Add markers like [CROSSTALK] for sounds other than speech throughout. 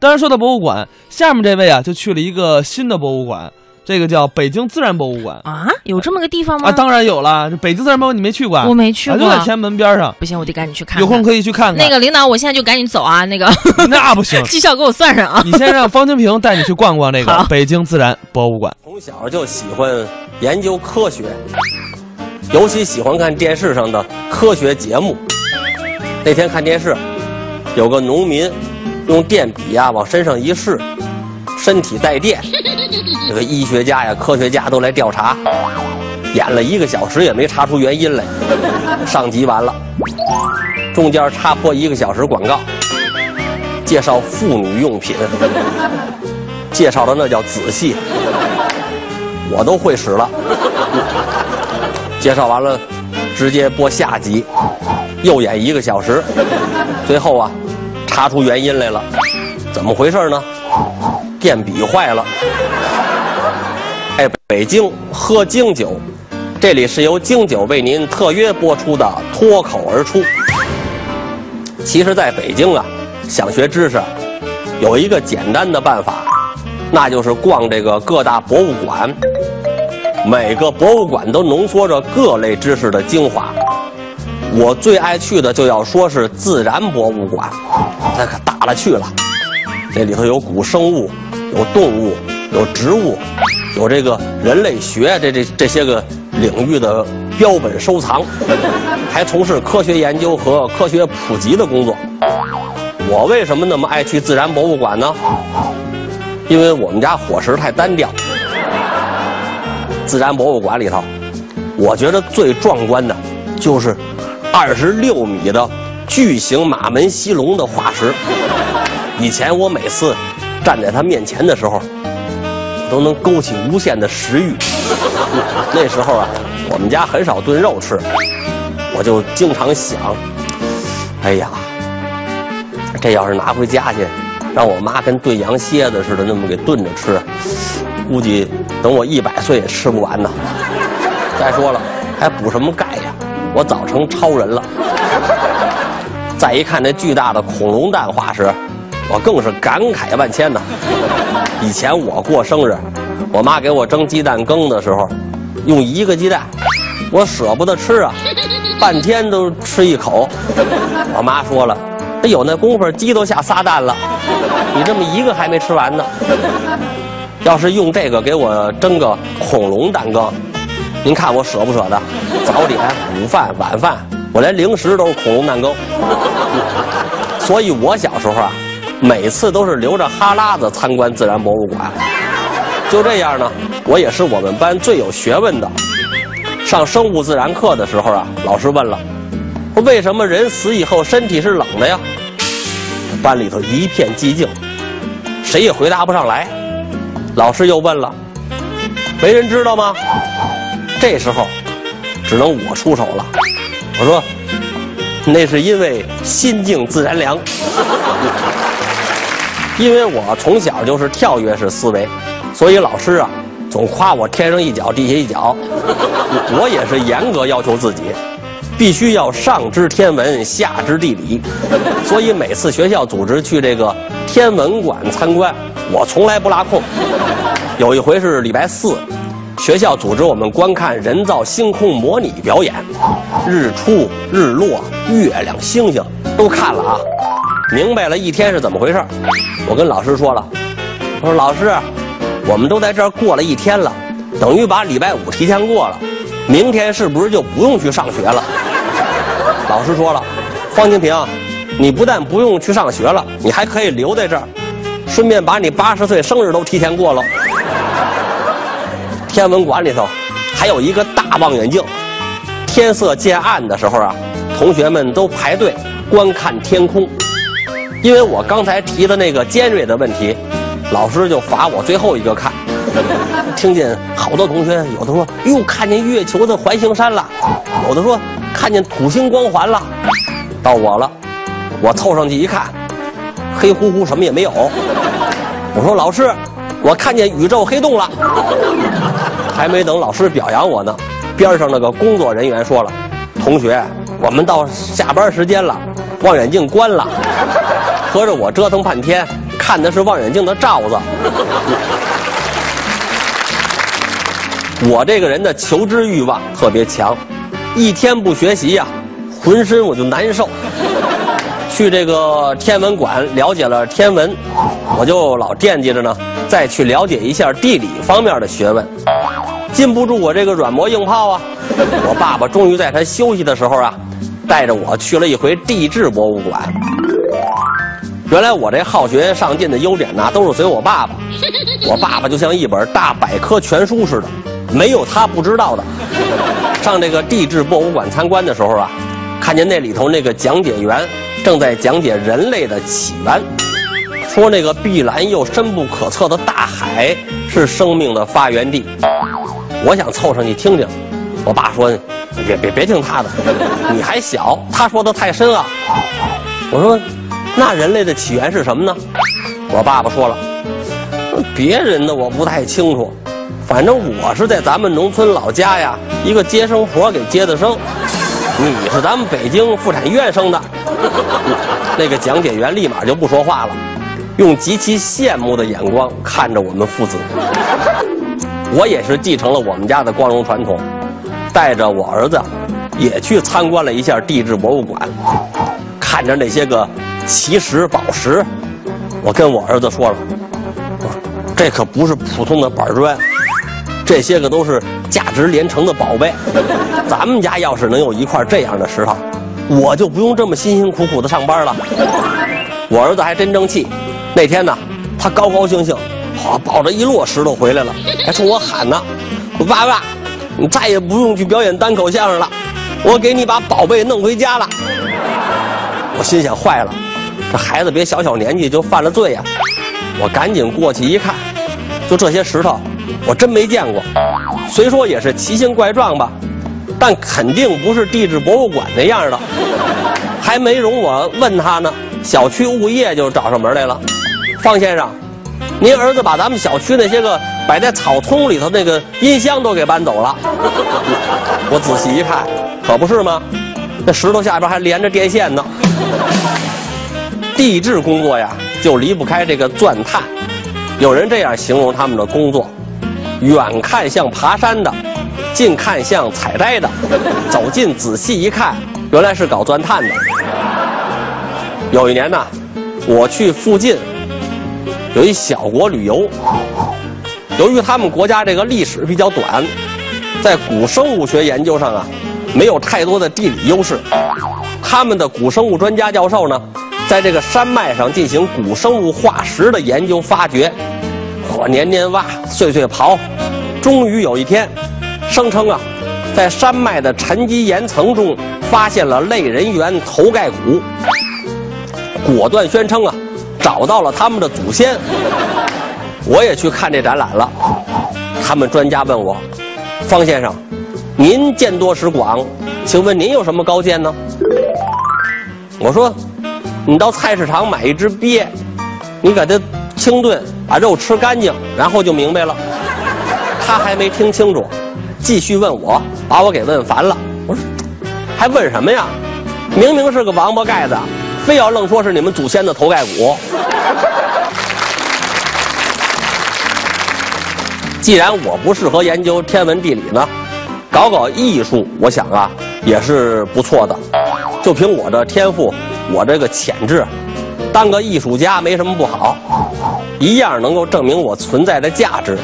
当然说到博物馆，下面这位啊就去了一个新的博物馆，这个叫北京自然博物馆啊，有这么个地方吗？啊，当然有了。北京自然博物馆你没去过？我没去过，就在天安门边上。不行，我得赶紧去看。有空可以去看看。那个领导，我现在就赶紧走啊！那个 [LAUGHS] 那不行，绩效给我算上啊！你先让方清平带你去逛逛那个北京自然博物馆。从小就喜欢研究科学，尤其喜欢看电视上的科学节目。那天看电视，有个农民用电笔呀往身上一试，身体带电。这个医学家呀、科学家都来调查，演了一个小时也没查出原因来。上集完了，中间插播一个小时广告，介绍妇女用品，介绍的那叫仔细，我都会使了。介绍完了，直接播下集。又演一个小时，最后啊，查出原因来了，怎么回事呢？电笔坏了。哎，北京喝京酒，这里是由京酒为您特约播出的脱口而出。其实，在北京啊，想学知识，有一个简单的办法，那就是逛这个各大博物馆。每个博物馆都浓缩着各类知识的精华。我最爱去的就要说是自然博物馆，那可大了去了。这里头有古生物，有动物，有植物，有这个人类学这这这些个领域的标本收藏，还从事科学研究和科学普及的工作。我为什么那么爱去自然博物馆呢？因为我们家伙食太单调。自然博物馆里头，我觉得最壮观的，就是。二十六米的巨型马门溪龙的化石，以前我每次站在它面前的时候，都能勾起无限的食欲。那时候啊，我们家很少炖肉吃，我就经常想，哎呀，这要是拿回家去，让我妈跟炖羊蝎子似的那么给炖着吃，估计等我一百岁也吃不完呢。再说了，还补什么钙呀？我早成超人了。再一看那巨大的恐龙蛋化石，我更是感慨万千呐。以前我过生日，我妈给我蒸鸡蛋羹的时候，用一个鸡蛋，我舍不得吃啊，半天都吃一口。我妈说了，那有那功夫，鸡都下仨蛋了，你这么一个还没吃完呢。要是用这个给我蒸个恐龙蛋羹。您看我舍不舍得？早点、午饭、晚饭，我连零食都是恐龙蛋羹。所以我小时候啊，每次都是流着哈喇子参观自然博物馆。就这样呢，我也是我们班最有学问的。上生物自然课的时候啊，老师问了：“说为什么人死以后身体是冷的呀？”班里头一片寂静，谁也回答不上来。老师又问了：“没人知道吗？”这时候，只能我出手了。我说，那是因为心静自然凉。[LAUGHS] 因为我从小就是跳跃式思维，所以老师啊，总夸我天上一脚地下一脚。我也是严格要求自己，必须要上知天文，下知地理。所以每次学校组织去这个天文馆参观，我从来不落空。有一回是礼拜四。学校组织我们观看人造星空模拟表演，日出、日落、月亮、星星都看了啊，明白了一天是怎么回事。我跟老师说了，我说老师，我们都在这儿过了一天了，等于把礼拜五提前过了，明天是不是就不用去上学了？老师说了，方清平，你不但不用去上学了，你还可以留在这儿，顺便把你八十岁生日都提前过了。天文馆里头还有一个大望远镜，天色渐暗的时候啊，同学们都排队观看天空。因为我刚才提的那个尖锐的问题，老师就罚我最后一个看。[LAUGHS] 听见好多同学有的说：“哟，看见月球的环形山了。”有的说：“看见土星光环了。”到我了，我凑上去一看，黑乎乎，什么也没有。我说：“老师。”我看见宇宙黑洞了，[LAUGHS] 还没等老师表扬我呢，边上那个工作人员说了：“同学，我们到下班时间了，望远镜关了。[LAUGHS] ”合着我折腾半天，看的是望远镜的罩子。[LAUGHS] 我这个人的求知欲望特别强，一天不学习呀、浑身我就难受。去这个天文馆了解了天文，我就老惦记着呢，再去了解一下地理方面的学问。禁不住我这个软磨硬泡啊！[LAUGHS] 我爸爸终于在他休息的时候啊，带着我去了一回地质博物馆。原来我这好学上进的优点呢，都是随我爸爸。我爸爸就像一本大百科全书似的，没有他不知道的。上这个地质博物馆参观的时候啊，看见那里头那个讲解员正在讲解人类的起源，说那个碧蓝又深不可测的大海是生命的发源地。我想凑上去听听，我爸说：“别别别听他的，[LAUGHS] 你还小，他说的太深啊。”我说：“那人类的起源是什么呢？”我爸爸说了：“别人的我不太清楚，反正我是在咱们农村老家呀，一个接生婆给接的生。你是咱们北京妇产医院生的。[LAUGHS] ”那个讲解员立马就不说话了，用极其羡慕的眼光看着我们父子。我也是继承了我们家的光荣传统，带着我儿子也去参观了一下地质博物馆，看着那些个奇石宝石，我跟我儿子说了，这可不是普通的板砖，这些个都是价值连城的宝贝。咱们家要是能有一块这样的石头，我就不用这么辛辛苦苦的上班了。我儿子还真争气，那天呢，他高高兴兴。好，抱着一摞石头回来了，还冲我喊呢：“爸爸，你再也不用去表演单口相声了，我给你把宝贝弄回家了。”我心想：坏了，这孩子别小小年纪就犯了罪呀！我赶紧过去一看，就这些石头，我真没见过。虽说也是奇形怪状吧，但肯定不是地质博物馆那样的。还没容我问他呢，小区物业就找上门来了，方先生。您儿子把咱们小区那些个摆在草丛里头那个音箱都给搬走了。我仔细一看，可不是吗？那石头下边还连着电线呢。地质工作呀，就离不开这个钻探。有人这样形容他们的工作：远看像爬山的，近看像采摘的，走近仔细一看，原来是搞钻探的。有一年呢，我去附近。有一小国旅游，由于他们国家这个历史比较短，在古生物学研究上啊，没有太多的地理优势。他们的古生物专家教授呢，在这个山脉上进行古生物化石的研究发掘，我年年挖，岁岁刨，终于有一天，声称啊，在山脉的沉积岩层中发现了类人猿头盖骨，果断宣称啊。找到了他们的祖先，我也去看这展览了。他们专家问我：“方先生，您见多识广，请问您有什么高见呢？”我说：“你到菜市场买一只鳖，你给它清炖，把肉吃干净，然后就明白了。”他还没听清楚，继续问我，把我给问烦了。我说：“还问什么呀？明明是个王八盖子。”非要愣说是你们祖先的头盖骨。既然我不适合研究天文地理呢，搞搞艺术，我想啊也是不错的。就凭我的天赋，我这个潜质，当个艺术家没什么不好，一样能够证明我存在的价值。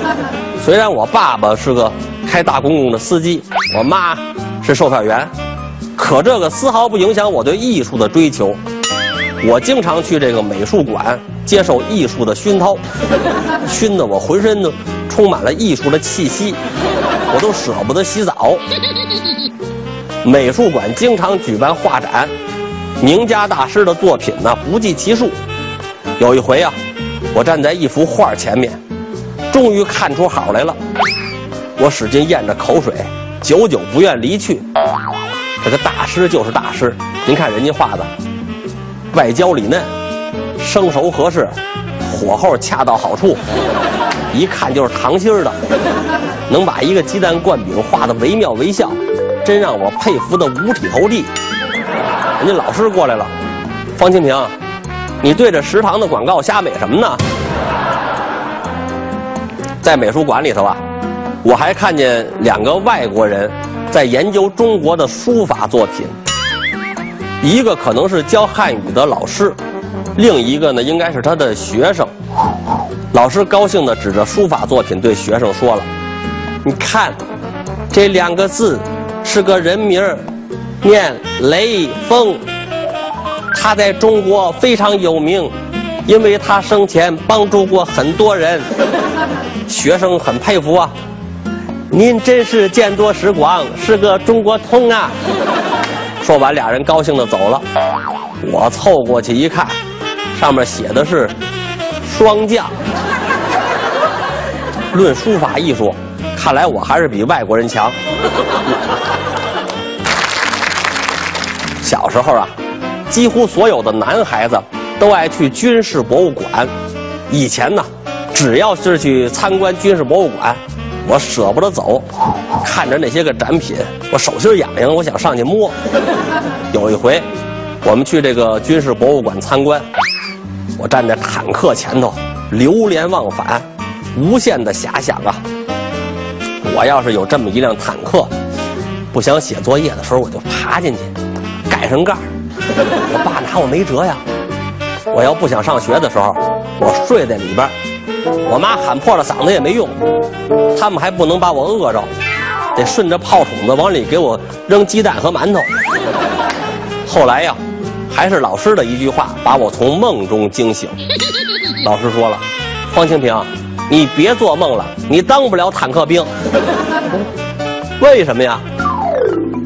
[LAUGHS] 虽然我爸爸是个开大公共的司机，我妈是售票员。可这个丝毫不影响我对艺术的追求。我经常去这个美术馆接受艺术的熏陶，熏得我浑身都充满了艺术的气息，我都舍不得洗澡。[LAUGHS] 美术馆经常举办画展，名家大师的作品呢不计其数。有一回啊，我站在一幅画前面，终于看出好来了。我使劲咽着口水，久久不愿离去。这个大师就是大师，您看人家画的，外焦里嫩，生熟合适，火候恰到好处，一看就是糖心儿的，能把一个鸡蛋灌饼画的惟妙惟肖，真让我佩服的五体投地。人家老师过来了，方清平，你对着食堂的广告瞎美什么呢？在美术馆里头啊，我还看见两个外国人在研究中国的书法作品，一个可能是教汉语的老师，另一个呢应该是他的学生。老师高兴地指着书法作品对学生说了：“你看，这两个字是个人名，念雷锋。他在中国非常有名，因为他生前帮助过很多人。”学生很佩服啊，您真是见多识广，是个中国通啊！说完，俩人高兴的走了。我凑过去一看，上面写的是“霜降”。论书法艺术，看来我还是比外国人强。小时候啊，几乎所有的男孩子都爱去军事博物馆。以前呢。只要是去参观军事博物馆，我舍不得走，看着那些个展品，我手心痒痒，我想上去摸。有一回，我们去这个军事博物馆参观，我站在坦克前头，流连忘返，无限的遐想啊！我要是有这么一辆坦克，不想写作业的时候，我就爬进去，盖上盖我爸拿我没辙呀。我要不想上学的时候，我睡在里边。我妈喊破了嗓子也没用，他们还不能把我饿着，得顺着炮筒子往里给我扔鸡蛋和馒头。后来呀，还是老师的一句话把我从梦中惊醒。老师说了：“方清平，你别做梦了，你当不了坦克兵。[LAUGHS] ”为什么呀？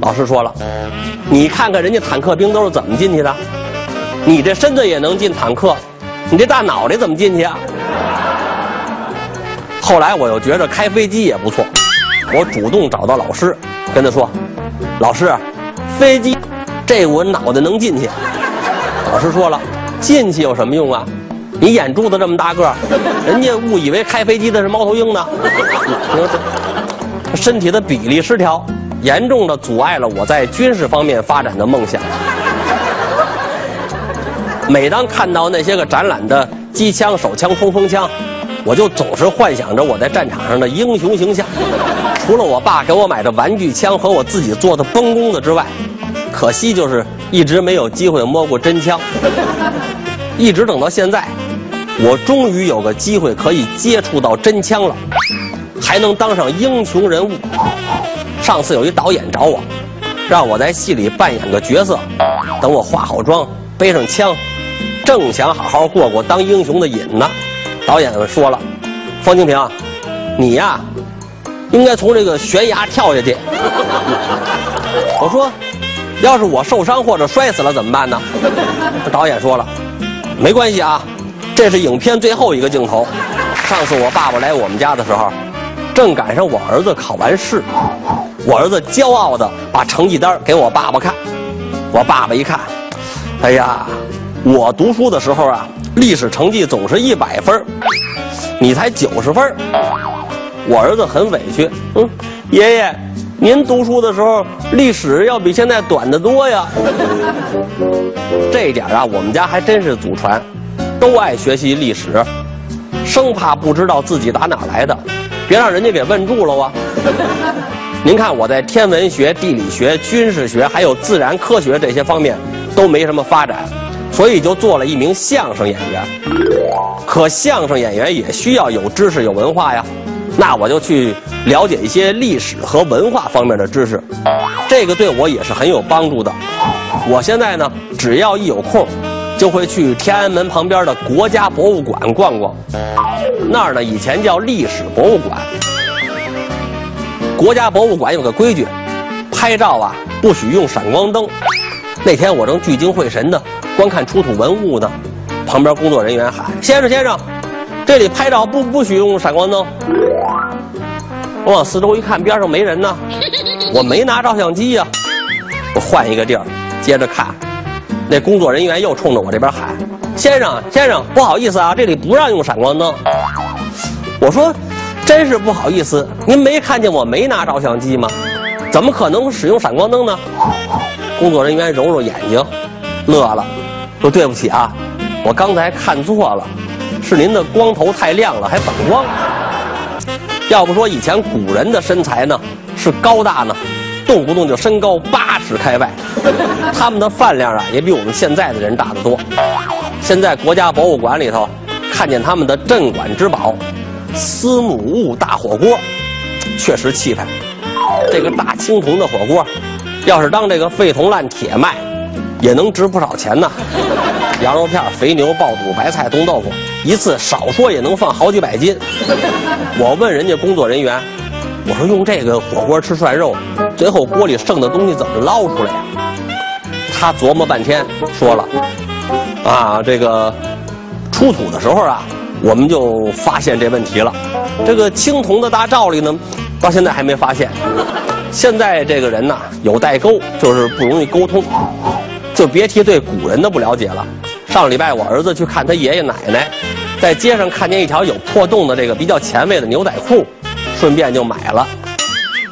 老师说了：“你看看人家坦克兵都是怎么进去的，你这身子也能进坦克，你这大脑袋怎么进去啊？”后来我又觉着开飞机也不错，我主动找到老师，跟他说：“老师，飞机这我脑袋能进去。”老师说了：“进去有什么用啊？你眼珠子这么大个人家误以为开飞机的是猫头鹰呢。”身体的比例失调，严重的阻碍了我在军事方面发展的梦想。每当看到那些个展览的机枪、手枪、冲锋枪。我就总是幻想着我在战场上的英雄形象，除了我爸给我买的玩具枪和我自己做的崩弓子之外，可惜就是一直没有机会摸过真枪。一直等到现在，我终于有个机会可以接触到真枪了，还能当上英雄人物。上次有一导演找我，让我在戏里扮演个角色，等我化好妆，背上枪，正想好好过过当英雄的瘾呢。导演说了：“方清平，你呀，应该从这个悬崖跳下去。[LAUGHS] ”我说：“要是我受伤或者摔死了怎么办呢？”导演说了：“没关系啊，这是影片最后一个镜头。上次我爸爸来我们家的时候，正赶上我儿子考完试，我儿子骄傲的把成绩单给我爸爸看。我爸爸一看，哎呀，我读书的时候啊。”历史成绩总是一百分你才九十分我儿子很委屈，嗯，爷爷，您读书的时候历史要比现在短得多呀。这点啊，我们家还真是祖传，都爱学习历史，生怕不知道自己打哪来的，别让人家给问住了啊。您看我在天文学、地理学、军事学还有自然科学这些方面都没什么发展。所以就做了一名相声演员，可相声演员也需要有知识有文化呀，那我就去了解一些历史和文化方面的知识，这个对我也是很有帮助的。我现在呢，只要一有空，就会去天安门旁边的国家博物馆逛逛，那儿呢以前叫历史博物馆。国家博物馆有个规矩，拍照啊不许用闪光灯。那天我正聚精会神的。观看出土文物呢，旁边工作人员喊：“先生，先生，这里拍照不不许用闪光灯。”我往四周一看，边上没人呢，我没拿照相机呀。我换一个地儿，接着看。那工作人员又冲着我这边喊：“先生，先生，不好意思啊，这里不让用闪光灯。”我说：“真是不好意思，您没看见我没拿照相机吗？怎么可能使用闪光灯呢？”工作人员揉揉眼睛，乐了。说对不起啊，我刚才看错了，是您的光头太亮了，还反光。要不说以前古人的身材呢是高大呢，动不动就身高八尺开外，他们的饭量啊也比我们现在的人大得多。现在国家博物馆里头看见他们的镇馆之宝——司母戊大火锅，确实气派。这个大青铜的火锅，要是当这个废铜烂铁卖，也能值不少钱呢。羊肉片、肥牛、爆肚、白菜、冻豆腐，一次少说也能放好几百斤。我问人家工作人员，我说用这个火锅吃涮肉，最后锅里剩的东西怎么捞出来呀？他琢磨半天，说了，啊，这个出土的时候啊，我们就发现这问题了。这个青铜的大罩里呢，到现在还没发现。现在这个人呐，有代沟，就是不容易沟通，就别提对古人的不了解了。上礼拜我儿子去看他爷爷奶奶，在街上看见一条有破洞的这个比较前卫的牛仔裤，顺便就买了。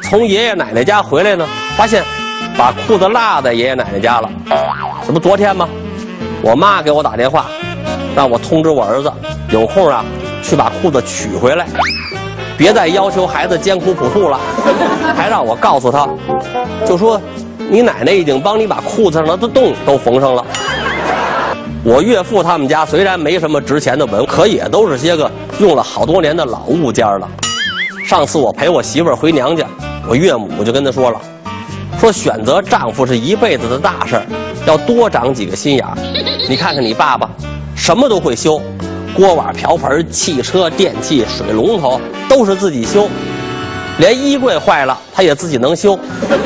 从爷爷奶奶家回来呢，发现把裤子落在爷爷奶奶家了。这不昨天吗？我妈给我打电话，让我通知我儿子有空啊去把裤子取回来，别再要求孩子艰苦朴素了。[LAUGHS] 还让我告诉他，就说你奶奶已经帮你把裤子上的洞都缝上了。我岳父他们家虽然没什么值钱的文物，可也都是些个用了好多年的老物件了。上次我陪我媳妇儿回娘家，我岳母就跟他说了，说选择丈夫是一辈子的大事儿，要多长几个心眼儿。你看看你爸爸，什么都会修，锅碗瓢盆、汽车、电器、水龙头都是自己修，连衣柜坏了他也自己能修。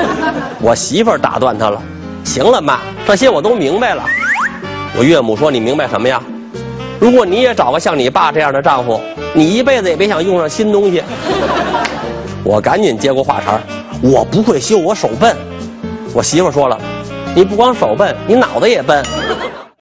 [LAUGHS] 我媳妇儿打断他了，行了妈，这些我都明白了。我岳母说：“你明白什么呀？如果你也找个像你爸这样的丈夫，你一辈子也别想用上新东西。” [LAUGHS] 我赶紧接过话茬我不会修，我手笨。”我媳妇说了：“你不光手笨，你脑子也笨。”